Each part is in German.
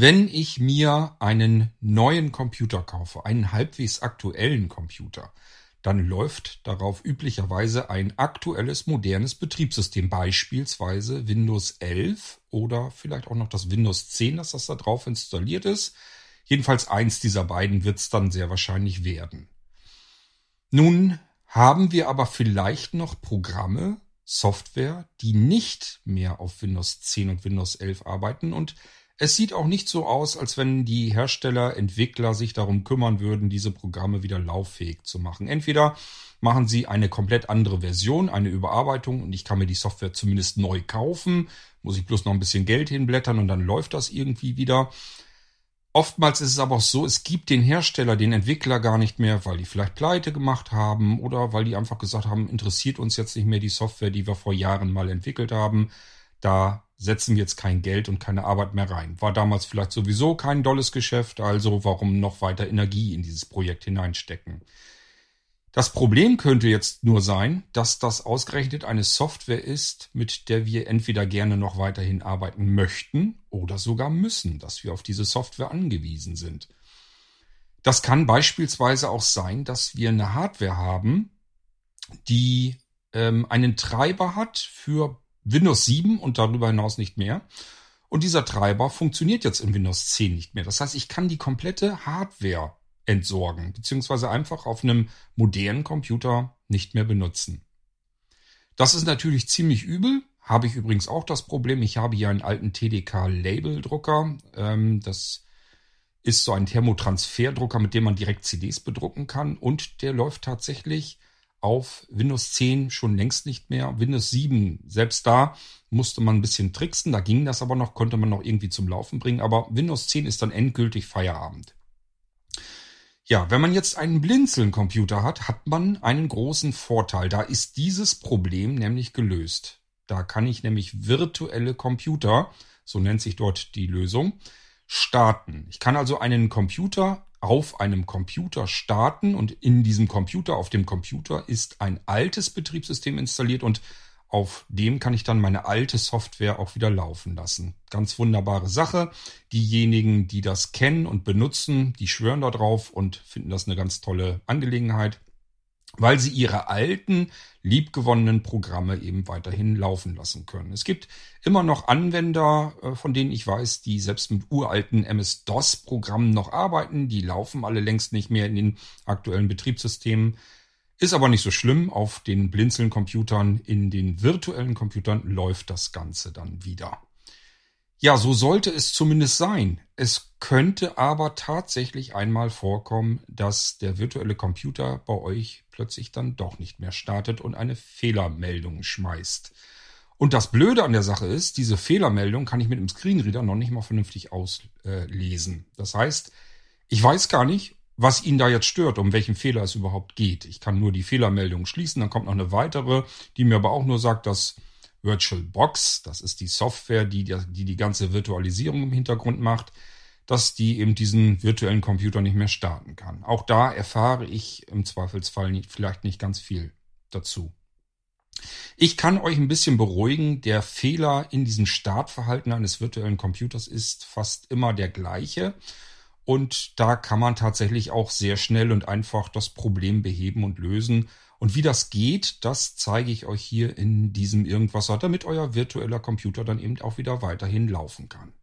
Wenn ich mir einen neuen Computer kaufe, einen halbwegs aktuellen Computer, dann läuft darauf üblicherweise ein aktuelles modernes Betriebssystem, beispielsweise Windows 11 oder vielleicht auch noch das Windows 10, dass das da drauf installiert ist. Jedenfalls eins dieser beiden wird es dann sehr wahrscheinlich werden. Nun haben wir aber vielleicht noch Programme, Software, die nicht mehr auf Windows 10 und Windows 11 arbeiten und es sieht auch nicht so aus, als wenn die Hersteller, Entwickler sich darum kümmern würden, diese Programme wieder lauffähig zu machen. Entweder machen sie eine komplett andere Version, eine Überarbeitung und ich kann mir die Software zumindest neu kaufen, muss ich bloß noch ein bisschen Geld hinblättern und dann läuft das irgendwie wieder. Oftmals ist es aber auch so, es gibt den Hersteller, den Entwickler gar nicht mehr, weil die vielleicht pleite gemacht haben oder weil die einfach gesagt haben, interessiert uns jetzt nicht mehr die Software, die wir vor Jahren mal entwickelt haben. Da setzen wir jetzt kein Geld und keine Arbeit mehr rein. War damals vielleicht sowieso kein dolles Geschäft, also warum noch weiter Energie in dieses Projekt hineinstecken? Das Problem könnte jetzt nur sein, dass das ausgerechnet eine Software ist, mit der wir entweder gerne noch weiterhin arbeiten möchten oder sogar müssen, dass wir auf diese Software angewiesen sind. Das kann beispielsweise auch sein, dass wir eine Hardware haben, die ähm, einen Treiber hat für Windows 7 und darüber hinaus nicht mehr. Und dieser Treiber funktioniert jetzt in Windows 10 nicht mehr. Das heißt, ich kann die komplette Hardware entsorgen, beziehungsweise einfach auf einem modernen Computer nicht mehr benutzen. Das ist natürlich ziemlich übel. Habe ich übrigens auch das Problem. Ich habe hier einen alten TDK-Label-Drucker. Ähm, das ist so ein Thermotransferdrucker, mit dem man direkt CDs bedrucken kann. Und der läuft tatsächlich auf Windows 10 schon längst nicht mehr. Windows 7, selbst da musste man ein bisschen tricksen, da ging das aber noch, konnte man noch irgendwie zum Laufen bringen, aber Windows 10 ist dann endgültig Feierabend. Ja, wenn man jetzt einen Blinzeln-Computer hat, hat man einen großen Vorteil. Da ist dieses Problem nämlich gelöst. Da kann ich nämlich virtuelle Computer, so nennt sich dort die Lösung, starten. Ich kann also einen Computer auf einem Computer starten und in diesem Computer, auf dem Computer ist ein altes Betriebssystem installiert und auf dem kann ich dann meine alte Software auch wieder laufen lassen. Ganz wunderbare Sache. Diejenigen, die das kennen und benutzen, die schwören da drauf und finden das eine ganz tolle Angelegenheit weil sie ihre alten, liebgewonnenen Programme eben weiterhin laufen lassen können. Es gibt immer noch Anwender, äh, von denen ich weiß, die selbst mit uralten MS-DOS-Programmen noch arbeiten. Die laufen alle längst nicht mehr in den aktuellen Betriebssystemen. Ist aber nicht so schlimm. Auf den Blinzeln-Computern, in den virtuellen Computern läuft das Ganze dann wieder. Ja, so sollte es zumindest sein. Es könnte aber tatsächlich einmal vorkommen, dass der virtuelle Computer bei euch plötzlich dann doch nicht mehr startet und eine Fehlermeldung schmeißt. Und das Blöde an der Sache ist, diese Fehlermeldung kann ich mit dem Screenreader noch nicht mal vernünftig auslesen. Das heißt, ich weiß gar nicht, was ihn da jetzt stört, um welchen Fehler es überhaupt geht. Ich kann nur die Fehlermeldung schließen, dann kommt noch eine weitere, die mir aber auch nur sagt, dass VirtualBox, das ist die Software, die, die die ganze Virtualisierung im Hintergrund macht, dass die eben diesen virtuellen Computer nicht mehr starten kann. Auch da erfahre ich im Zweifelsfall nicht, vielleicht nicht ganz viel dazu. Ich kann euch ein bisschen beruhigen, der Fehler in diesem Startverhalten eines virtuellen Computers ist fast immer der gleiche. Und da kann man tatsächlich auch sehr schnell und einfach das Problem beheben und lösen. Und wie das geht, das zeige ich euch hier in diesem Irgendwasser, damit euer virtueller Computer dann eben auch wieder weiterhin laufen kann.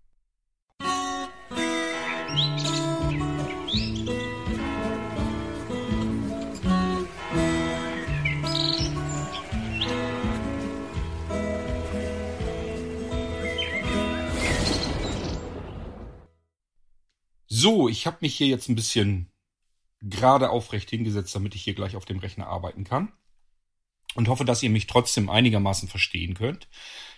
So, ich habe mich hier jetzt ein bisschen gerade aufrecht hingesetzt, damit ich hier gleich auf dem Rechner arbeiten kann. Und hoffe, dass ihr mich trotzdem einigermaßen verstehen könnt.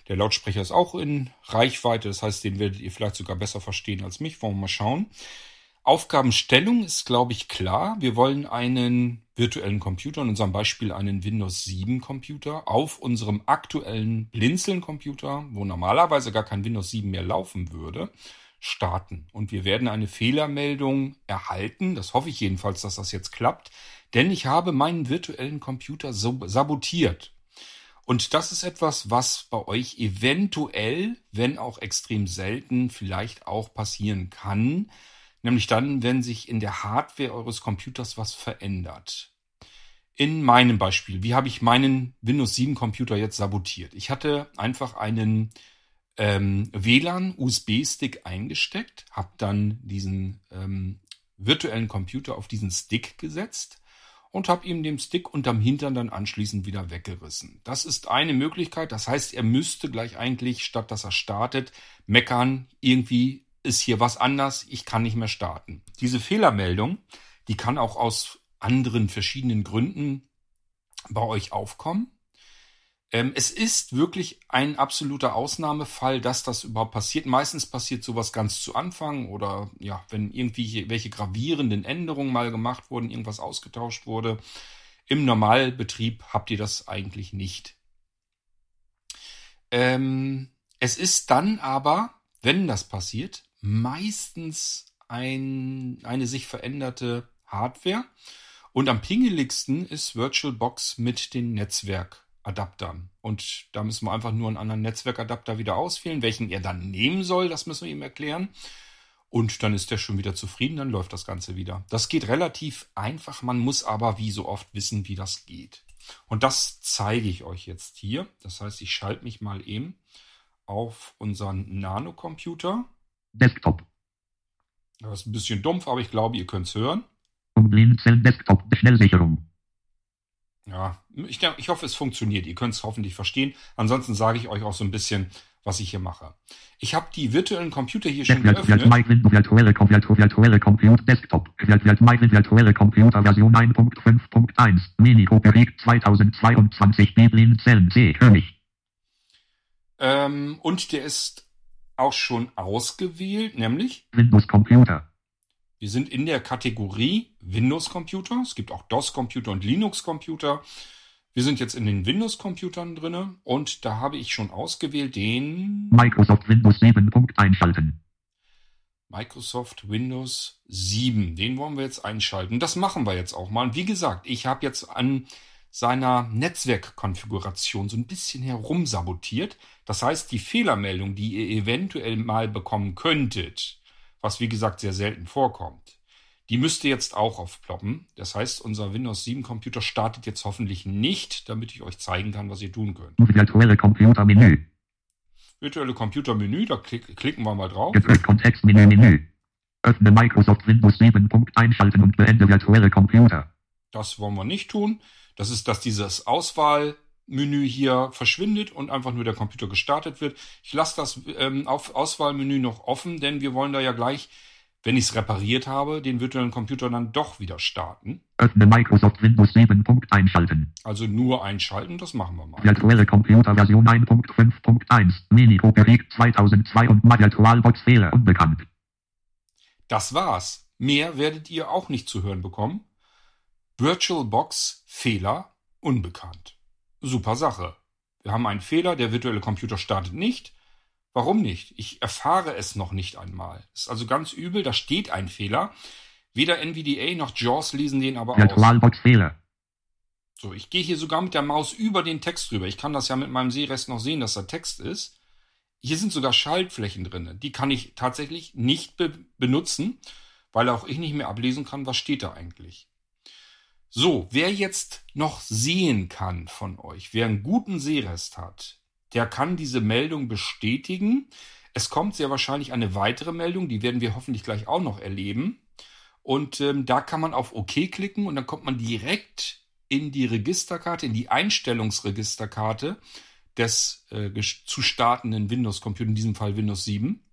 Der Lautsprecher ist auch in Reichweite, das heißt, den werdet ihr vielleicht sogar besser verstehen als mich. Wollen wir mal schauen. Aufgabenstellung ist, glaube ich, klar. Wir wollen einen virtuellen Computer, in unserem Beispiel einen Windows 7 Computer, auf unserem aktuellen Blinzeln Computer, wo normalerweise gar kein Windows 7 mehr laufen würde, starten. Und wir werden eine Fehlermeldung erhalten. Das hoffe ich jedenfalls, dass das jetzt klappt. Denn ich habe meinen virtuellen Computer sabotiert. Und das ist etwas, was bei euch eventuell, wenn auch extrem selten, vielleicht auch passieren kann. Nämlich dann, wenn sich in der Hardware eures Computers was verändert. In meinem Beispiel, wie habe ich meinen Windows 7 Computer jetzt sabotiert? Ich hatte einfach einen ähm, WLAN-USB-Stick eingesteckt, habe dann diesen ähm, virtuellen Computer auf diesen Stick gesetzt und habe ihm den Stick unterm Hintern dann anschließend wieder weggerissen. Das ist eine Möglichkeit. Das heißt, er müsste gleich eigentlich, statt dass er startet, meckern, irgendwie ist hier was anders, ich kann nicht mehr starten. Diese Fehlermeldung, die kann auch aus anderen verschiedenen Gründen bei euch aufkommen. Ähm, es ist wirklich ein absoluter Ausnahmefall, dass das überhaupt passiert. Meistens passiert sowas ganz zu Anfang oder ja, wenn irgendwie welche gravierenden Änderungen mal gemacht wurden, irgendwas ausgetauscht wurde. Im Normalbetrieb habt ihr das eigentlich nicht. Ähm, es ist dann aber, wenn das passiert, meistens ein, eine sich veränderte Hardware. Und am pingeligsten ist VirtualBox mit den Netzwerk Adaptern. Und da müssen wir einfach nur einen anderen Netzwerkadapter wieder auswählen. Welchen er dann nehmen soll, das müssen wir ihm erklären. Und dann ist er schon wieder zufrieden, dann läuft das Ganze wieder. Das geht relativ einfach, man muss aber wie so oft wissen, wie das geht. Und das zeige ich euch jetzt hier. Das heißt, ich schalte mich mal eben auf unseren Nano-Computer. Desktop. Das ist ein bisschen dumpf, aber ich glaube, ihr könnt es hören. Desktop, Schnellsicherung. Ja, ich, ich hoffe, es funktioniert. Ihr könnt es hoffentlich verstehen. Ansonsten sage ich euch auch so ein bisschen, was ich hier mache. Ich habe die virtuellen Computer hier schon geöffnet. Virtuelle, virtuelle Computer Desktop. Virtuelle Computer Version 1.5.1. Mini Cooperik 2022 Biblin Zellen C. König. Ähm, und der ist auch schon ausgewählt, nämlich Windows Computer. Wir sind in der Kategorie Windows-Computer. Es gibt auch DOS-Computer und Linux-Computer. Wir sind jetzt in den Windows-Computern drinne und da habe ich schon ausgewählt den Microsoft Windows 7. einschalten. Microsoft Windows 7. Den wollen wir jetzt einschalten. Das machen wir jetzt auch mal. Und wie gesagt, ich habe jetzt an seiner Netzwerkkonfiguration so ein bisschen herumsabotiert. Das heißt, die Fehlermeldung, die ihr eventuell mal bekommen könntet, was wie gesagt sehr selten vorkommt. Die müsste jetzt auch aufploppen. Das heißt, unser Windows 7 Computer startet jetzt hoffentlich nicht, damit ich euch zeigen kann, was ihr tun könnt. Virtuelle Computermenü. Virtuelle Computermenü, da klick, klicken wir mal drauf. Kontextmenü Menü. Öffne Microsoft Windows 7. Einschalten und beende virtuelle Computer. Das wollen wir nicht tun. Das ist, dass dieses Auswahl Menü hier verschwindet und einfach nur der Computer gestartet wird. Ich lasse das ähm, auf Auswahlmenü noch offen, denn wir wollen da ja gleich, wenn ich es repariert habe, den virtuellen Computer dann doch wieder starten. Öffne Microsoft Windows 7. einschalten. Also nur einschalten, das machen wir mal. Virtuelle Computer Version 1.5.1 Mini Cooperik 2002 und VirtualBox Fehler unbekannt. Das war's. Mehr werdet ihr auch nicht zu hören bekommen. VirtualBox Fehler unbekannt. Super Sache. Wir haben einen Fehler, der virtuelle Computer startet nicht. Warum nicht? Ich erfahre es noch nicht einmal. Das ist also ganz übel, da steht ein Fehler. Weder NVDA noch JAWS lesen den aber aus. Fehler. So, ich gehe hier sogar mit der Maus über den Text drüber. Ich kann das ja mit meinem Sehrest noch sehen, dass da Text ist. Hier sind sogar Schaltflächen drin. Die kann ich tatsächlich nicht be benutzen, weil auch ich nicht mehr ablesen kann, was steht da eigentlich. So, wer jetzt noch sehen kann von euch, wer einen guten Sehrest hat, der kann diese Meldung bestätigen. Es kommt sehr wahrscheinlich eine weitere Meldung, die werden wir hoffentlich gleich auch noch erleben. Und ähm, da kann man auf OK klicken und dann kommt man direkt in die Registerkarte, in die Einstellungsregisterkarte des äh, zu startenden Windows-Computer, in diesem Fall Windows 7.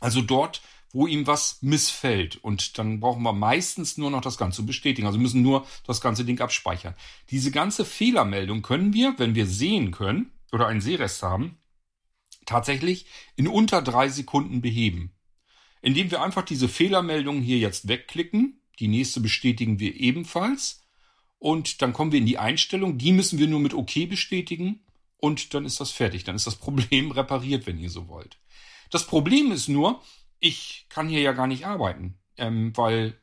Also dort wo ihm was missfällt. Und dann brauchen wir meistens nur noch das Ganze bestätigen. Also müssen nur das ganze Ding abspeichern. Diese ganze Fehlermeldung können wir, wenn wir sehen können oder einen Sehrest haben, tatsächlich in unter drei Sekunden beheben. Indem wir einfach diese Fehlermeldung hier jetzt wegklicken. Die nächste bestätigen wir ebenfalls. Und dann kommen wir in die Einstellung. Die müssen wir nur mit OK bestätigen. Und dann ist das fertig. Dann ist das Problem repariert, wenn ihr so wollt. Das Problem ist nur, ich kann hier ja gar nicht arbeiten, ähm, weil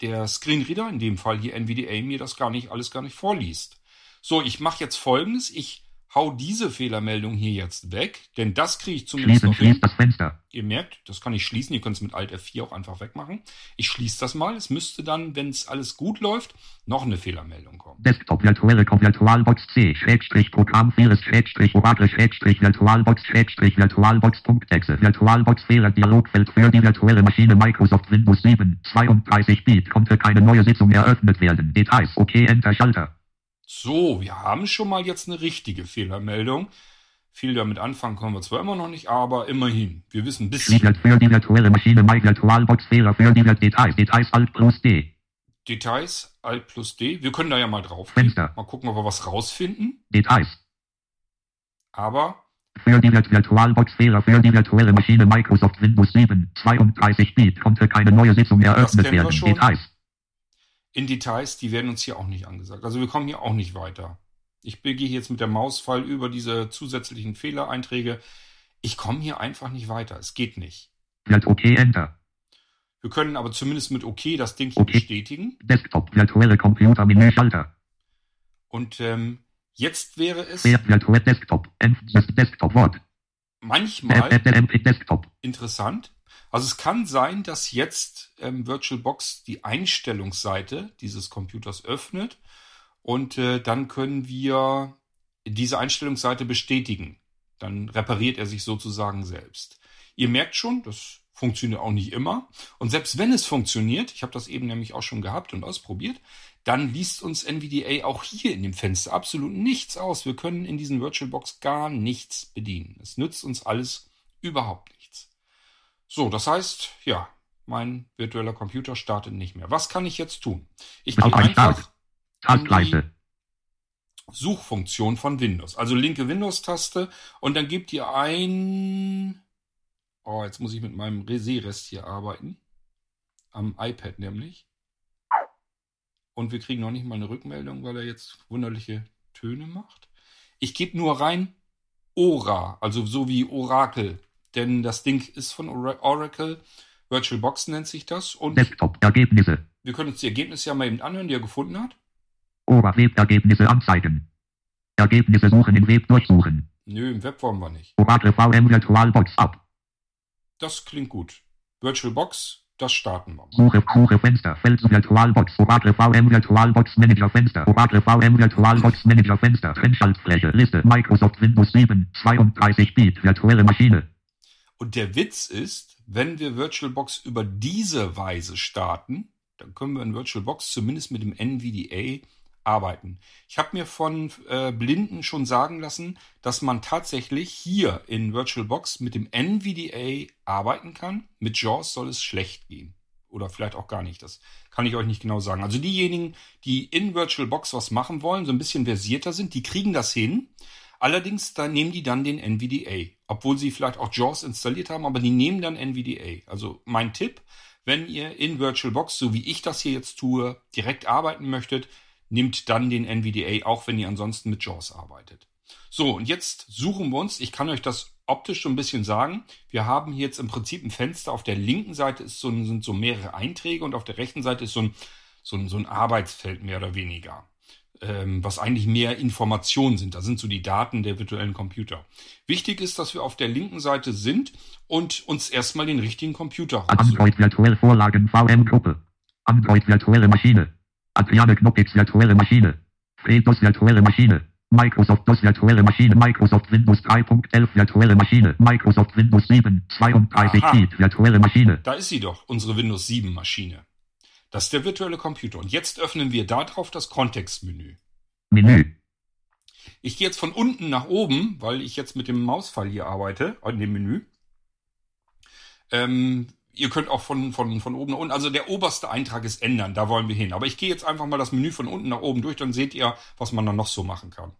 der Screenreader, in dem Fall hier NVDA, mir das gar nicht, alles gar nicht vorliest. So, ich mache jetzt folgendes. Ich hau diese Fehlermeldung hier jetzt weg, denn das kriege ich zumindest Schließen, noch hin. das Fenster. Ihr merkt, das kann ich schließen. Ihr könnt es mit Alt F4 auch einfach wegmachen. Ich schließe das mal. Es müsste dann, wenn es alles gut läuft, noch eine Fehlermeldung kommen. Desktop virtuelle Virtualbox C Schrägstrich Programm Virus Schrägstrich Oracle Schrägstrich Virtualbox Schrägstrich Virtualbox.exe Virtualbox Fehler Dialogfeld für die virtuelle Maschine Microsoft Windows 7 32 Bit konnte keine neue Sitzung eröffnet werden. Details OK Enter Schalter. So, wir haben schon mal jetzt eine richtige Fehlermeldung. Viel damit anfangen können wir zwar immer noch nicht, aber immerhin. Wir wissen ein bisschen. Schließlich für die virtuelle Maschine Virtualbox Fehler für die Details Details Alt plus D Details, Alt plus D. Wir können da ja mal drauf. Fenster. Mal gucken, ob wir was rausfinden. Details Aber Für die Virtualbox Fehler für die virtuelle Maschine Microsoft Windows 7 32 Bit konnte keine neue Sitzung eröffnet werden. Details. In Details, die werden uns hier auch nicht angesagt. Also wir kommen hier auch nicht weiter. Ich gehe jetzt mit der Mausfall über diese zusätzlichen Fehlereinträge. Ich komme hier einfach nicht weiter. Es geht nicht. Virt OK Enter. Wir können aber zumindest mit OK das Ding hier Okay. bestätigen. Desktop virtuelle Computer Menü Schalter. Und ähm, jetzt wäre es Desktop. Desktop Wort. Manchmal Desktop. interessant. Also es kann sein, dass jetzt ähm, VirtualBox die Einstellungsseite dieses Computers öffnet und äh, dann können wir diese Einstellungsseite bestätigen. Dann repariert er sich sozusagen selbst. Ihr merkt schon, das funktioniert auch nicht immer. Und selbst wenn es funktioniert, ich habe das eben nämlich auch schon gehabt und ausprobiert, dann liest uns NVDA auch hier in dem Fenster absolut nichts aus. Wir können in diesen VirtualBox gar nichts bedienen. Es nützt uns alles überhaupt nichts. So, das heißt, ja, mein virtueller Computer startet nicht mehr. Was kann ich jetzt tun? Ich gehe einfach Start. Taskleiste. Suchfunktion von Windows. Also linke Windows-Taste und dann gebt ihr ein. Oh, jetzt muss ich mit meinem Resé-Rest hier arbeiten. Am iPad nämlich. Und wir kriegen noch nicht mal eine Rückmeldung, weil er jetzt wunderliche Töne macht. Ich gebe nur rein Ora, also so wie Orakel. Denn das Ding ist von Ora- Oracle. VirtualBox nennt sich das. Und Desktop Ergebnisse. wir können uns die Ergebnisse ja mal eben anhören, die er gefunden hat. Oberwebergebnisse anzeigen. Ergebnisse suchen in Web durchsuchen. Nö, im Web wollen wir nicht. Oracle VM Virtualbox ab. Das klingt gut. VirtualBox, das starten wir mal. Suche, Suche Fenster, Feld Virtualbox, Oracle VM Virtualbox Manager Fenster, Oracle VM Virtualbox Manager Fenster, Trennschaltfläche, Liste, Microsoft Windows 7, 32 Bit, virtuelle Maschine. Und der Witz ist, wenn wir VirtualBox über diese Weise starten, dann können wir in VirtualBox zumindest mit dem NVDA arbeiten. Ich habe mir von äh, Blinden schon sagen lassen, dass man tatsächlich hier in VirtualBox mit dem NVDA arbeiten kann. Mit JAWS soll es schlecht gehen. Oder vielleicht auch gar nicht. Das kann ich euch nicht genau sagen. Also diejenigen, die in VirtualBox was machen wollen, so ein bisschen versierter sind, die kriegen das hin. Allerdings, da nehmen die dann den NVDA. Obwohl sie vielleicht auch JAWS installiert haben, aber die nehmen dann NVDA. Also mein Tipp, wenn ihr in VirtualBox, so wie ich das hier jetzt tue, direkt arbeiten möchtet, nehmt dann den NVDA, auch wenn ihr ansonsten mit JAWS arbeitet. So, und jetzt suchen wir uns, ich kann euch das optisch so ein bisschen sagen, wir haben hier jetzt im Prinzip ein Fenster, auf der linken Seite ist so, sind so mehrere Einträge und auf der rechten Seite ist so ein, so ein, so ein Arbeitsfeld mehr oder weniger, ähm, was eigentlich mehr Informationen sind. Da sind so die Daten der virtuellen Computer. Wichtig ist, dass wir auf der linken Seite sind und uns erstmal den richtigen Computer raussuchen. Android virtuell Vorlagen VM Gruppe. Android virtuelle Maschine. Adriane Knoppix virtuelle Maschine. Fredos virtuelle Maschine. Microsoft DOS virtuelle Maschine. Microsoft Windows 3.11 virtuelle Maschine. Microsoft Windows 7 32 Aha. Virtuelle Maschine. Da ist sie doch, unsere Windows 7 Maschine. Das ist der virtuelle Computer. Und jetzt öffnen wir darauf das Kontextmenü. Menü. Ich gehe jetzt von unten nach oben, weil ich jetzt mit dem Mausfall hier arbeite, in dem Menü. Ähm, ihr könnt auch von, von, von oben nach unten, also der oberste Eintrag ist ändern, da wollen wir hin. Aber ich gehe jetzt einfach mal das Menü von unten nach oben durch, dann seht ihr, was man da noch so machen kann.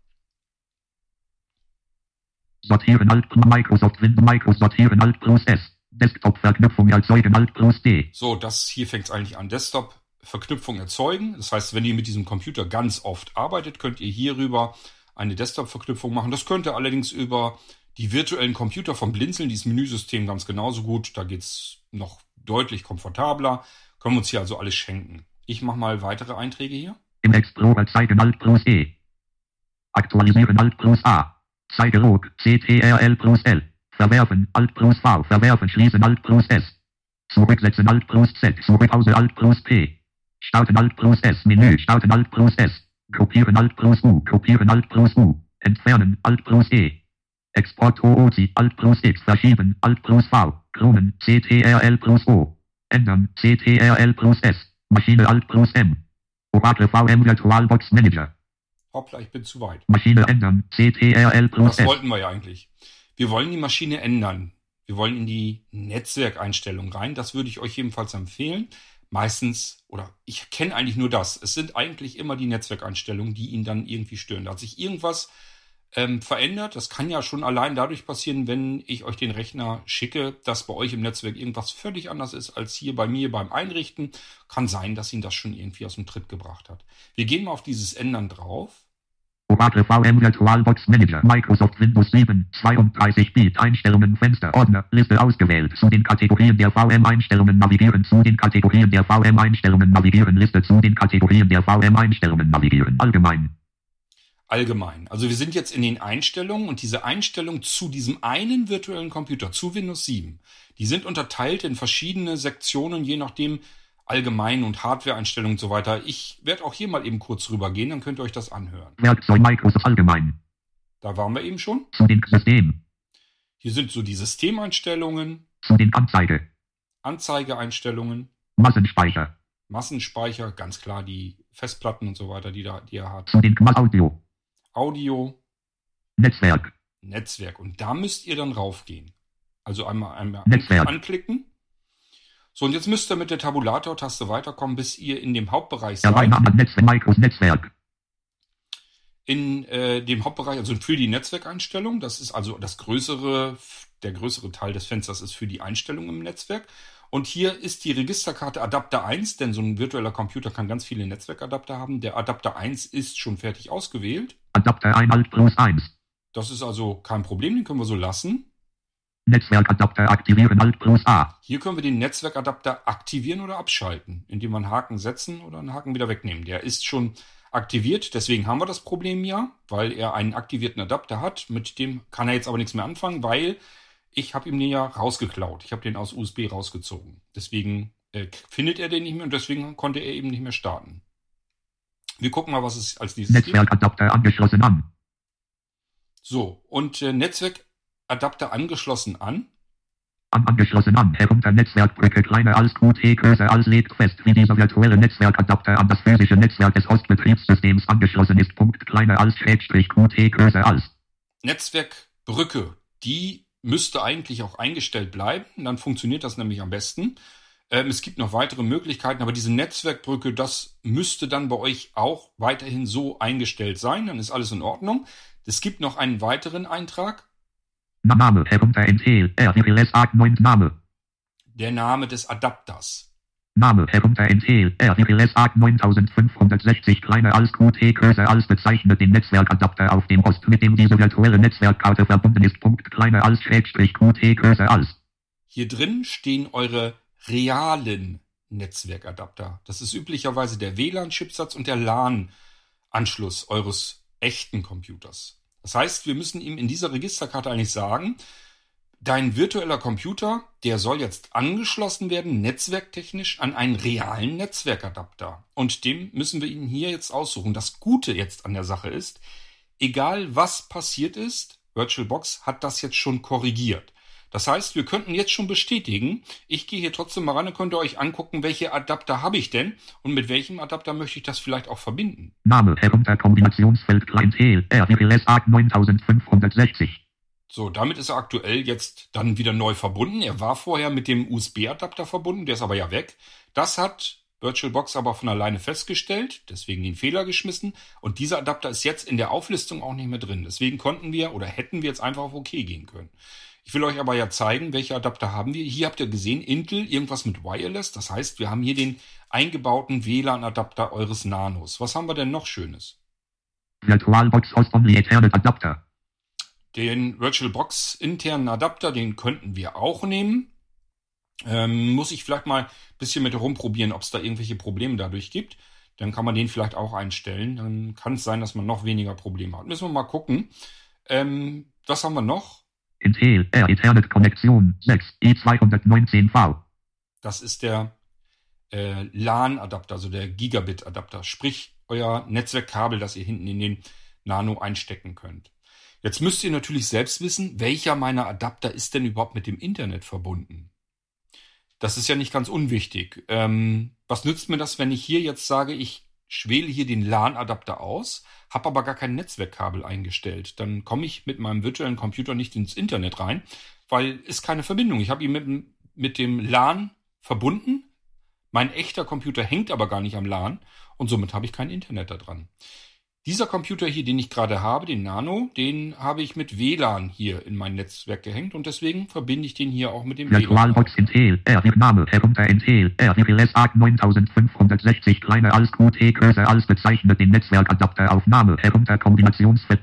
Sortieren Alt Microsoft Windows Microsoft Sortieren Alt plus S. Desktop Verknüpfung erzeugen Alt plus D. So, das hier fängt es eigentlich an. Desktop Verknüpfung erzeugen. Das heißt, wenn ihr mit diesem Computer ganz oft arbeitet, könnt ihr hierüber eine Desktop-Verknüpfung machen. Das könnt ihr allerdings über die virtuellen Computer vom Blinzeln, dieses Menüsystem ganz genauso gut. Da geht's noch deutlich komfortabler. Können wir uns hier also alles schenken. Ich mache mal weitere Einträge hier. Im Explorer zeigen Alt plus E. Aktualisieren Alt plus A. Zeigerog, CTRL plus L. Verwerfen, Alt plus V. Verwerfen, schließen, Alt plus S. Zurücksetzen, Alt plus Z. Zurückpause, Alt plus P. Starten, Alt plus S. Menü, starten, Alt plus S. Kopieren, Alt plus U. Kopieren, Alt plus U. Entfernen, Alt plus E. Export OOC, Alt plus X. Verschieben, Alt plus V. Kronen, CTRL plus O. Ändern, CTRL plus S. Maschine, Alt plus M. Oracle VM VirtualBox Manager. Hoppla, ich bin zu weit. Maschine ändern, CTRL plus Das S. wollten wir ja eigentlich. Wir wollen die Maschine ändern. Wir wollen in die Netzwerkeinstellung rein. Das würde ich euch jedenfalls empfehlen. Meistens, oder ich kenne eigentlich nur das. Es sind eigentlich immer die Netzwerkeinstellungen, die ihn dann irgendwie stören. Da hat sich irgendwas ähm, verändert. Das kann ja schon allein dadurch passieren, wenn ich euch den Rechner schicke, dass bei euch im Netzwerk irgendwas völlig anders ist als hier bei mir beim Einrichten. Kann sein, dass ihn das schon irgendwie aus dem Tritt gebracht hat. Wir gehen mal auf dieses Ändern drauf. Oracle VM VirtualBox Manager. Microsoft Windows 7. 32 Bit. Einstellungen Fenster. Ordner. Liste ausgewählt. Zu den Kategorien der VM-Einstellungen navigieren. Zu den Kategorien der VM-Einstellungen navigieren. Liste zu den Kategorien der VM-Einstellungen navigieren. Allgemein. allgemein. Also wir sind jetzt in den Einstellungen und diese Einstellungen zu diesem einen virtuellen Computer, zu Windows 7, die sind unterteilt in verschiedene Sektionen, je nachdem allgemein und Hardware-Einstellungen und so weiter. Ich werde auch hier mal eben kurz rübergehen, dann könnt ihr euch das anhören. Werkzeug Microsoft Allgemein. Da waren wir eben schon. Zu den System. Hier sind so die Systemeinstellungen, Zu den Anzeige. Anzeigeeinstellungen, Massenspeicher. Massenspeicher, ganz klar die Festplatten und so weiter, die, da, die er hat. Zu den Audio. Audio, Netzwerk. Netzwerk. Und da müsst ihr dann raufgehen. Also einmal, einmal Netzwerk. anklicken. So, und jetzt müsst ihr mit der Tabulator-Taste weiterkommen, bis ihr in dem Hauptbereich seid. Netzwerk. In äh, dem Hauptbereich, also für die Netzwerkeinstellung, das ist also das größere, der größere Teil des Fensters ist für die Einstellung im Netzwerk. Und hier ist die Registerkarte Adapter 1, denn so ein virtueller Computer kann ganz viele Netzwerkadapter haben. Der Adapter 1 ist schon fertig ausgewählt. Adapter 1 Alt plus 1. Das ist also kein Problem, den können wir so lassen. Netzwerkadapter aktivieren Alt plus A. Hier können wir den Netzwerkadapter aktivieren oder abschalten, indem wir einen Haken setzen oder einen Haken wieder wegnehmen. Der ist schon aktiviert, deswegen haben wir das Problem ja, weil er einen aktivierten Adapter hat. Mit dem kann er jetzt aber nichts mehr anfangen, weil ich habe ihm den ja rausgeklaut. Ich habe den aus USB rausgezogen. Deswegen äh, findet er den nicht mehr und deswegen konnte er eben nicht mehr starten. Wir gucken mal, was es als nächstes. Netzwerkadapter angeschlossen an. So, und äh, Netzwerkadapter angeschlossen an. An angeschlossen an. Herunter Netzwerkbrücke kleiner als QT größer als legt fest, wie dieser virtuelle Netzwerkadapter an das physische Netzwerk des Hostbetriebssystems angeschlossen ist. Punkt kleiner als Schrägstrich QT größer als. Netzwerkbrücke, die müsste eigentlich auch eingestellt bleiben. Dann funktioniert das nämlich am besten. Ähm, es gibt noch weitere Möglichkeiten, aber diese Netzwerkbrücke, das müsste dann bei euch auch weiterhin so eingestellt sein. Dann ist alles in Ordnung. Es gibt noch einen weiteren Eintrag. Na- Name herunter NTL RWLS Art 9 Name. Der Name des Adapters. Name herunter NTL RWLS Art 9560 kleiner als QT größer als bezeichnet den Netzwerkadapter auf dem Host, mit dem diese virtuelle Netzwerkkarte verbunden ist. Punkt kleiner als Schrägstrich QT größer als. Hier drin stehen eure realen Netzwerkadapter. Das ist üblicherweise der WLAN-Chipsatz und der LAN-Anschluss eures echten Computers. Das heißt, wir müssen ihm in dieser Registerkarte eigentlich sagen, dein virtueller Computer, der soll jetzt angeschlossen werden, netzwerktechnisch, an einen realen Netzwerkadapter. Und dem müssen wir ihn hier jetzt aussuchen. Das Gute jetzt an der Sache ist, egal was passiert ist, VirtualBox hat das jetzt schon korrigiert. Das heißt, wir könnten jetzt schon bestätigen, ich gehe hier trotzdem mal ran und könnt ihr euch angucken, welche Adapter habe ich denn und mit welchem Adapter möchte ich das vielleicht auch verbinden. Name herunter Kombinationsfeld Klientel RWLS Art 9560. So, damit ist er aktuell jetzt dann wieder neu verbunden. Er war vorher mit dem USB-Adapter verbunden, der ist aber ja weg. Das hat VirtualBox aber von alleine festgestellt, deswegen den Fehler geschmissen. Und dieser Adapter ist jetzt in der Auflistung auch nicht mehr drin. Deswegen konnten wir oder hätten wir jetzt einfach auf OK gehen können. Ich will euch aber ja zeigen, welche Adapter haben wir. Hier habt ihr gesehen, Intel, irgendwas mit Wireless. Das heißt, wir haben hier den eingebauten WLAN-Adapter eures Nanos. Was haben wir denn noch Schönes? VirtualBox Only Ethernet Adapter. Den VirtualBox internen Adapter, den könnten wir auch nehmen. Ähm, muss ich vielleicht mal ein bisschen mit rumprobieren, ob es da irgendwelche Probleme dadurch gibt. Dann kann man den vielleicht auch einstellen. Dann kann es sein, dass man noch weniger Probleme hat. Müssen wir mal gucken. Ähm, was haben wir noch? Intel R Ethernet Konnektion 6 E219V. Das ist der äh, LAN-Adapter, also der Gigabit-Adapter. Sprich, euer Netzwerkkabel, das ihr hinten in den Nano einstecken könnt. Jetzt müsst ihr natürlich selbst wissen, welcher meiner Adapter ist denn überhaupt mit dem Internet verbunden. Das ist ja nicht ganz unwichtig. Ähm, was nützt mir das, wenn ich hier jetzt sage, ich schwele hier den LAN-Adapter aus, habe aber gar kein Netzwerkkabel eingestellt. Dann komme ich mit meinem virtuellen Computer nicht ins Internet rein, weil ist keine Verbindung. Ich habe ihn mit, mit dem LAN verbunden. Mein echter Computer hängt aber gar nicht am LAN und somit habe ich kein Internet da dran. Dieser Computer hier, den ich gerade habe, den Nano, den habe ich mit WLAN hier in mein Netzwerk gehängt und deswegen verbinde ich den hier auch mit dem WLAN. Intel, R, Name, herunter Intel, R, SAG 9560, kleiner als QT, größer als bezeichnet den Netzwerkadapter auf Name, herunter Kombinationsfett.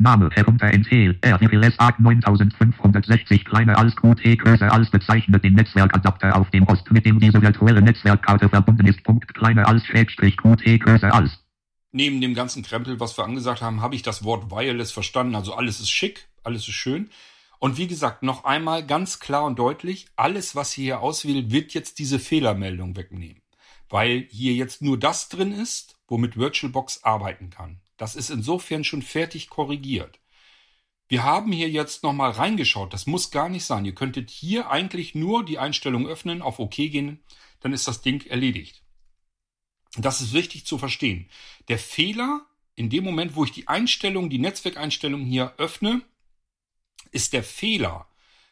Name, herunter Intel, R, SAG 9560, kleiner als QT, größer als bezeichnet den Netzwerkadapter auf dem Host, mit dem diese virtuelle Netzwerkkarte verbunden ist, Punkt, kleiner als Schrägstrich QT, größer als neben dem ganzen Krempel, was wir angesagt haben, habe ich das Wort Wireless verstanden. Also alles ist schick, alles ist schön. Und wie gesagt, noch einmal ganz klar und deutlich, alles, was hier auswählt, wird jetzt diese Fehlermeldung wegnehmen. Weil hier jetzt nur das drin ist, womit VirtualBox arbeiten kann. Das ist insofern schon fertig korrigiert. Wir haben hier jetzt nochmal reingeschaut. Das muss gar nicht sein. Ihr könntet hier eigentlich nur die Einstellung öffnen, auf OK gehen, dann ist das Ding erledigt. Das ist wichtig zu verstehen. Der Fehler in dem Moment, wo ich die Einstellung, die Netzwerkeinstellung hier öffne, ist der Fehler,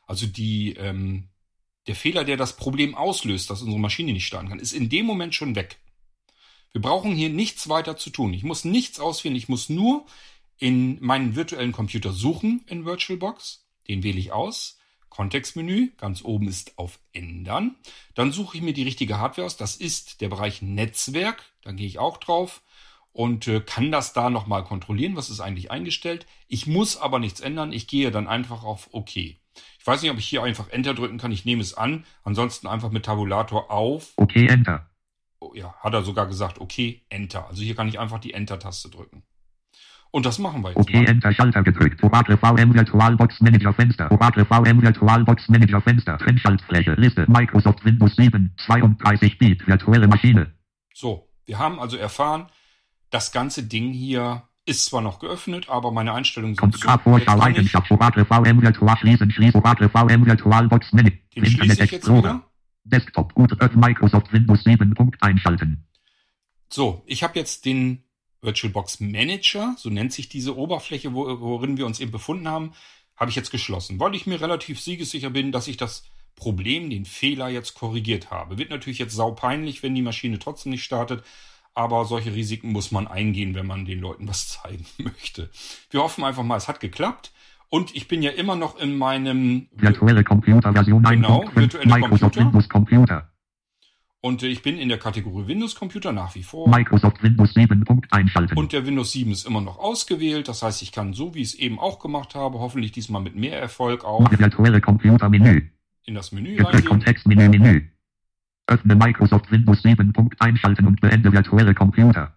also die, ähm, der Fehler, der das Problem auslöst, dass unsere Maschine nicht starten kann, ist in dem Moment schon weg. Wir brauchen hier nichts weiter zu tun. Ich muss nichts auswählen. Ich muss nur in meinen virtuellen Computer suchen in VirtualBox. Den wähle ich aus. Kontextmenü, ganz oben ist auf Ändern. Dann suche ich mir die richtige Hardware aus. Das ist der Bereich Netzwerk. Da gehe ich auch drauf und äh, kann das da nochmal kontrollieren, was ist eigentlich eingestellt. Ich muss aber nichts ändern. Ich gehe dann einfach auf OK. Ich weiß nicht, ob ich hier einfach Enter drücken kann. Ich nehme es an. Ansonsten einfach mit Tabulator auf. OK, Enter. Oh, ja, hat er sogar gesagt, OK, Enter. Also hier kann ich einfach die Enter-Taste drücken. Und das machen wir jetzt. Okay, mal. Enter Schalter gedrückt. Oracle VM Virtualbox Manager Fenster. Oracle VM Virtualbox Manager Fenster. Trennschaltfläche. Liste. Microsoft Windows 7. 32 Bit. Virtuelle Maschine. So. Wir haben also erfahren, das ganze Ding hier ist zwar noch geöffnet, aber meine Einstellungen sind Kommt so. Vorschau Eigenschaft. Oracle VM Virtual schließen. Schließ Oracle VM Virtualbox Manager. Den Internet Explorer. Desktop. Gut. Microsoft Windows 7. Punkt einschalten. So. Ich habe jetzt den VirtualBox Manager, so nennt sich diese Oberfläche, worin wir uns eben befunden haben, habe ich jetzt geschlossen, weil ich mir relativ siegessicher bin, dass ich das Problem, den Fehler jetzt korrigiert habe. Wird natürlich jetzt saupeinlich, wenn die Maschine trotzdem nicht startet, aber solche Risiken muss man eingehen, wenn man den Leuten was zeigen möchte. Wir hoffen einfach mal, es hat geklappt. Und ich bin ja immer noch in meinem virtuelle Computer Version genau, virtuelle Microsoft Computer. Windows Computer. Und ich bin in der Kategorie Windows Computer nach wie vor. Microsoft Windows 7 Punkt einschalten. Und der Windows 7 ist immer noch ausgewählt. Das heißt, ich kann so, wie ich es eben auch gemacht habe, hoffentlich diesmal mit mehr Erfolg auch. Virtuelle Computer Menü. In das Menü reingehen. Kontextmenü Menü. Öffne Microsoft Windows 7 Punkt einschalten und beende virtuelle Computer.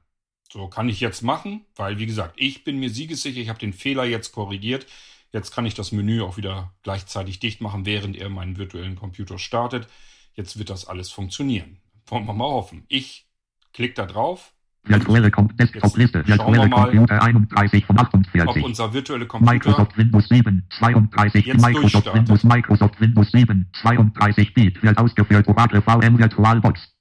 So kann ich jetzt machen, weil wie gesagt, ich bin mir siegessicher, ich habe den Fehler jetzt korrigiert. Jetzt kann ich das Menü auch wieder gleichzeitig dicht machen, während er meinen virtuellen Computer startet. Jetzt wird das alles funktionieren. Wollen wir mal hoffen. Ich klicke da drauf. Virtuelle Desktop-Liste. Virtuelle Computer 31 von 48. Ob unser virtuelle Computer Microsoft Windows 7 32 Microsoft Windows Microsoft Windows 7 32 Bit wird ausgeführt Oracle VM Virtualbox.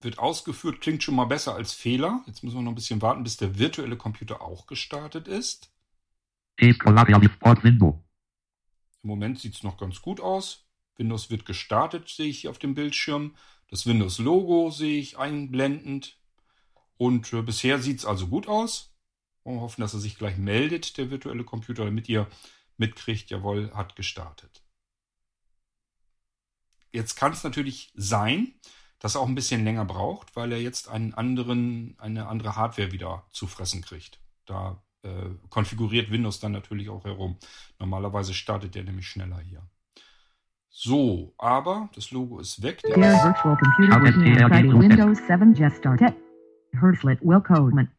Wird ausgeführt, klingt schon mal besser als Fehler. Jetzt müssen wir noch ein bisschen warten, bis der virtuelle Computer auch gestartet ist. Im Moment sieht es noch ganz gut aus. Windows wird gestartet, sehe ich hier auf dem Bildschirm. Das Windows-Logo sehe ich einblendend. Und äh, bisher sieht es also gut aus. Wir hoffen, dass er sich gleich meldet, der virtuelle Computer, damit ihr mitkriegt, jawohl, hat gestartet. Jetzt kann es natürlich sein, dass er auch ein bisschen länger braucht, weil er jetzt einen anderen, eine andere Hardware wieder zu fressen kriegt. Da äh, konfiguriert Windows dann natürlich auch herum. Normalerweise startet der nämlich schneller hier. So, aber das Logo ist weg. Der virtual computer was now Windows 7 just started. Herzlich willkommen.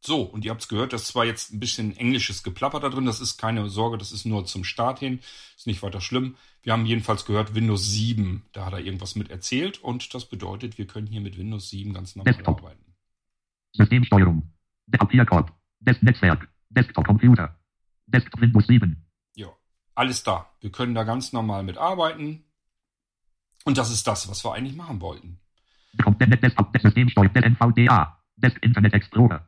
So, und ihr habt es gehört, das ist zwar jetzt ein bisschen englisches Geplapper da drin, das ist keine Sorge, das ist nur zum Start hin, ist nicht weiter schlimm. Wir haben jedenfalls gehört, Windows 7, da hat er irgendwas mit erzählt und das bedeutet, wir können hier mit Windows 7 ganz normal Desktop. arbeiten. Systemsteuerung. Papierkorb. Netzwerk. Desktop Computer. Desktop Windows 7. Alles da. Wir können da ganz normal mit arbeiten. Und das ist das, was wir eigentlich machen wollten.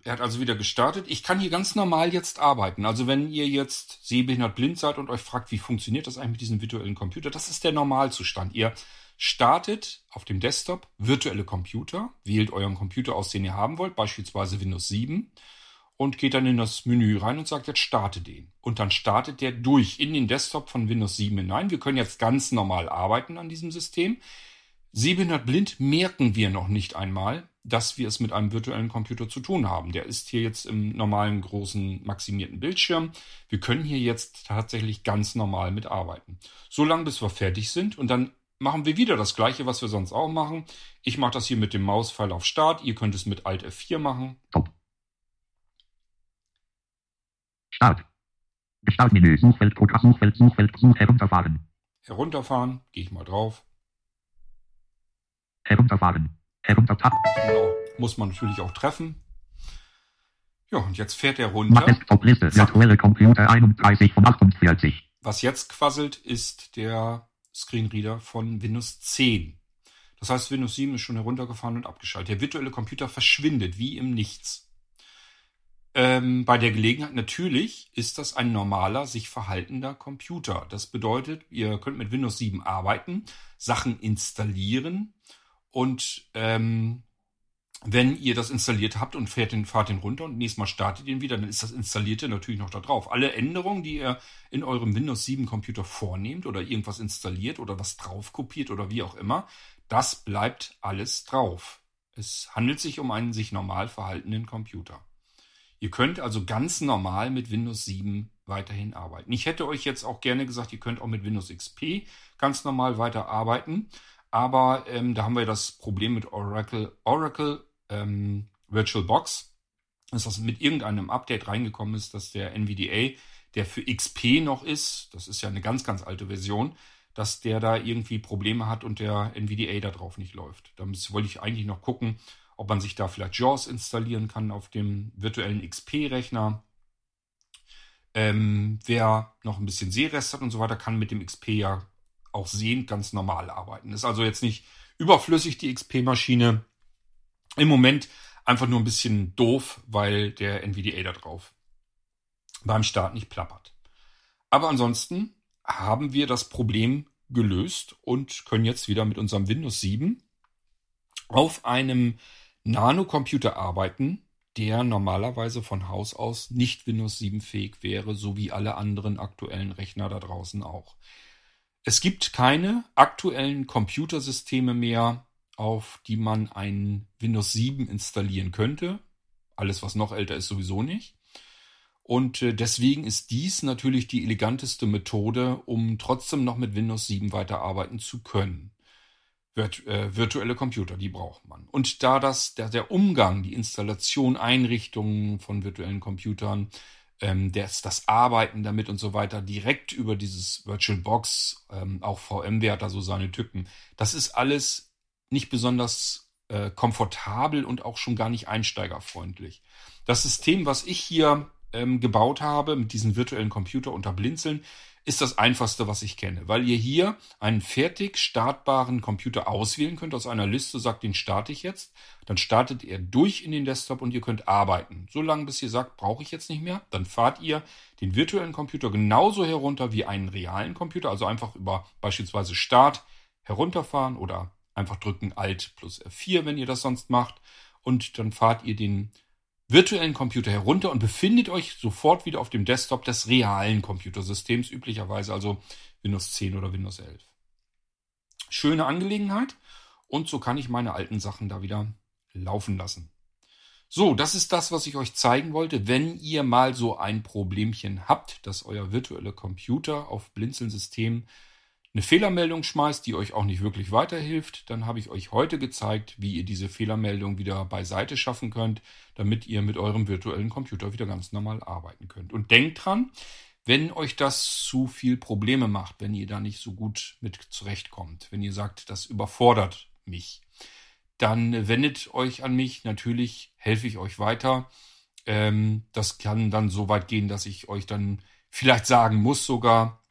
Er hat also wieder gestartet. Ich kann hier ganz normal jetzt arbeiten. Also wenn ihr jetzt sehbehindert blind seid und euch fragt, wie funktioniert das eigentlich mit diesem virtuellen Computer, das ist der Normalzustand. Ihr startet auf dem Desktop virtuelle Computer, wählt euren Computer aus, den ihr haben wollt, beispielsweise Windows 7 und geht dann in das Menü rein und sagt jetzt starte den. Und dann startet der durch in den Desktop von Windows 7 hinein. Wir können jetzt ganz normal arbeiten an diesem System. Sehbehindert blind merken wir noch nicht einmal, dass wir es mit einem virtuellen Computer zu tun haben. Der ist hier jetzt im normalen großen maximierten Bildschirm. Wir können hier jetzt tatsächlich ganz normal mitarbeiten. So lange bis wir fertig sind und dann machen wir wieder das gleiche, was wir sonst auch machen. Ich mache das hier mit dem Mauspfeil auf Start. Ihr könnt es mit Alt F4 machen. Start. Startmenü. Suchfeld, Programm, Suchfeld, Suchfeld, Such, herunterfahren. Herunterfahren, gehe ich mal drauf. Herunterfahren. Heruntertab. Genau. Muss man natürlich auch treffen. Ja, und jetzt fährt er runter. Desktop-Liste. Virtuelle Computer 31 von 48. Was jetzt quasselt, ist der Screenreader von Windows 10. Das heißt, Windows 7 ist schon heruntergefahren und abgeschaltet. Der virtuelle Computer verschwindet wie im Nichts. Ähm, bei der Gelegenheit natürlich ist das ein normaler, sich verhaltender Computer. Das bedeutet, ihr könnt mit Windows 7 arbeiten, Sachen installieren und ähm, wenn ihr das installiert habt und fährt den, fahrt den runter und nächstes Mal startet ihn wieder, dann ist das Installierte natürlich noch da drauf. Alle Änderungen, die ihr in eurem Windows 7 Computer vornehmt oder irgendwas installiert oder was drauf kopiert oder wie auch immer, das bleibt alles drauf. Es handelt sich um einen sich normal verhaltenen Computer. Ihr könnt also ganz normal mit Windows 7 weiterhin arbeiten. Ich hätte euch jetzt auch gerne gesagt, ihr könnt auch mit Windows XP ganz normal weiter arbeiten. Aber ähm, da haben wir das Problem mit Oracle, Oracle ähm, VirtualBox, dass das mit irgendeinem Update reingekommen ist, dass der NVDA, der für XP noch ist, das ist ja eine ganz, ganz alte Version, dass der da irgendwie Probleme hat und der NVDA da drauf nicht läuft. Da wollte ich eigentlich noch gucken, ob man sich da vielleicht JAWS installieren kann auf dem virtuellen XP-Rechner. Ähm, wer noch ein bisschen Sehrest hat und so weiter, kann mit dem XP ja auch sehend ganz normal arbeiten. Ist also jetzt nicht überflüssig, die XP-Maschine. Im Moment einfach nur ein bisschen doof, weil der NVDA da drauf beim Start nicht plappert. Aber ansonsten haben wir das Problem gelöst und können jetzt wieder mit unserem Windows 7 auf einem Nanocomputer arbeiten, der normalerweise von Haus aus nicht Windows 7 fähig wäre, so wie alle anderen aktuellen Rechner da draußen auch. Es gibt keine aktuellen Computersysteme mehr, auf die man ein Windows 7 installieren könnte. Alles, was noch älter ist, sowieso nicht. Und äh, deswegen ist dies natürlich die eleganteste Methode, um trotzdem noch mit Windows 7 weiterarbeiten zu können. Virt äh, virtuelle Computer, die braucht man. Und da das, der, der Umgang, die Installation, Einrichtungen von virtuellen Computern, ähm, das, das Arbeiten damit und so weiter direkt über dieses VirtualBox, ähm, auch VMware hat da so seine Tücken. Das ist alles nicht besonders äh, komfortabel und auch schon gar nicht einsteigerfreundlich. Das System, was ich hier ähm, gebaut habe mit diesem virtuellen Computer unter Blinzeln, ist das einfachste, was ich kenne, weil ihr hier einen fertig startbaren Computer auswählen könnt aus einer Liste, sagt, den starte ich jetzt. Dann startet er durch in den Desktop und ihr könnt arbeiten. So lange, bis ihr sagt, brauche ich jetzt nicht mehr. Dann fahrt ihr den virtuellen Computer genauso herunter wie einen realen Computer, also einfach über beispielsweise Start herunterfahren oder einfach drücken Alt plus F4, wenn ihr das sonst macht. Und dann fahrt ihr den virtuellen Computer herunter und befindet euch sofort wieder auf dem Desktop des realen Computersystems, üblicherweise also Windows 10 oder Windows 11. Schöne Angelegenheit und so kann ich meine alten Sachen da wieder laufen lassen. So, das ist das, was ich euch zeigen wollte. Wenn ihr mal so ein Problemchen habt, dass euer virtueller Computer auf Blinzeln-System eine Fehlermeldung schmeißt, die euch auch nicht wirklich weiterhilft, dann habe ich euch heute gezeigt, wie ihr diese Fehlermeldung wieder beiseite schaffen könnt, damit ihr mit eurem virtuellen Computer wieder ganz normal arbeiten könnt. Und denkt dran, wenn euch das zu viel Probleme macht, wenn ihr da nicht so gut mit zurechtkommt, wenn ihr sagt, das überfordert mich, dann wendet euch an mich. Natürlich helfe ich euch weiter. Ähm, das kann dann so weit gehen, dass ich euch dann vielleicht sagen muss sogar,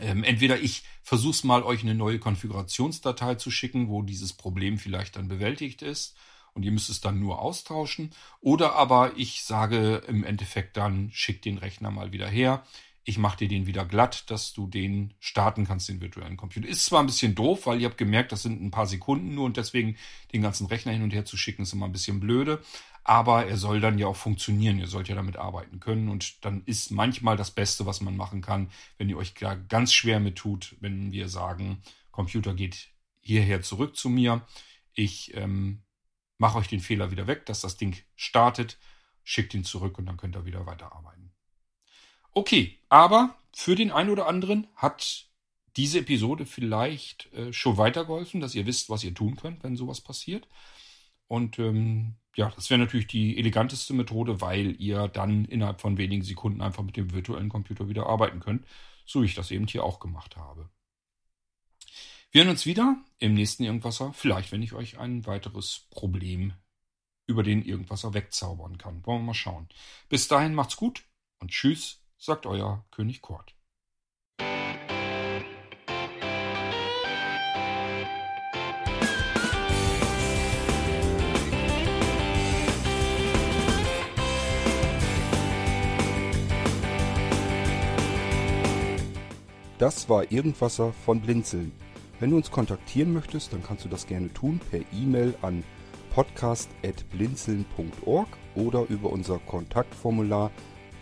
ähm, entweder ich versuche es mal, euch eine neue Konfigurationsdatei zu schicken, wo dieses Problem vielleicht dann bewältigt ist und ihr müsst es dann nur austauschen. Oder aber ich sage im Endeffekt dann, schick den Rechner mal wieder her. Ich mache dir den wieder glatt, dass du den starten kannst, den virtuellen Computer. Ist zwar ein bisschen doof, weil ihr habt gemerkt, das sind ein paar Sekunden nur und deswegen den ganzen Rechner hin und her zu schicken, ist immer ein bisschen blöde aber er soll dann ja auch funktionieren. Ihr sollt ja damit arbeiten können und dann ist manchmal das Beste, was man machen kann, wenn ihr euch da ganz schwer mit tut, wenn wir sagen, Computer geht hierher zurück zu mir. Ich ähm, mache euch den Fehler wieder weg, dass das Ding startet, schickt ihn zurück und dann könnt ihr wieder weiterarbeiten. Okay, aber für den einen oder anderen hat diese Episode vielleicht äh, schon weitergeholfen, dass ihr wisst, was ihr tun könnt, wenn sowas passiert. Und ähm, ja, das wäre natürlich die eleganteste Methode, weil ihr dann innerhalb von wenigen Sekunden einfach mit dem virtuellen Computer wieder arbeiten könnt, so wie ich das eben hier auch gemacht habe. Wir hören uns wieder im nächsten Irgendwasser, vielleicht wenn ich euch ein weiteres Problem über den Irgendwasser wegzaubern kann. Wollen wir mal schauen. Bis dahin macht's gut und tschüss, sagt euer König Kurt. Das war Irgendwasser von Blinzeln. Wenn du uns kontaktieren möchtest, dann kannst du das gerne tun per E-Mail an podcast.blinzeln.org oder über unser Kontaktformular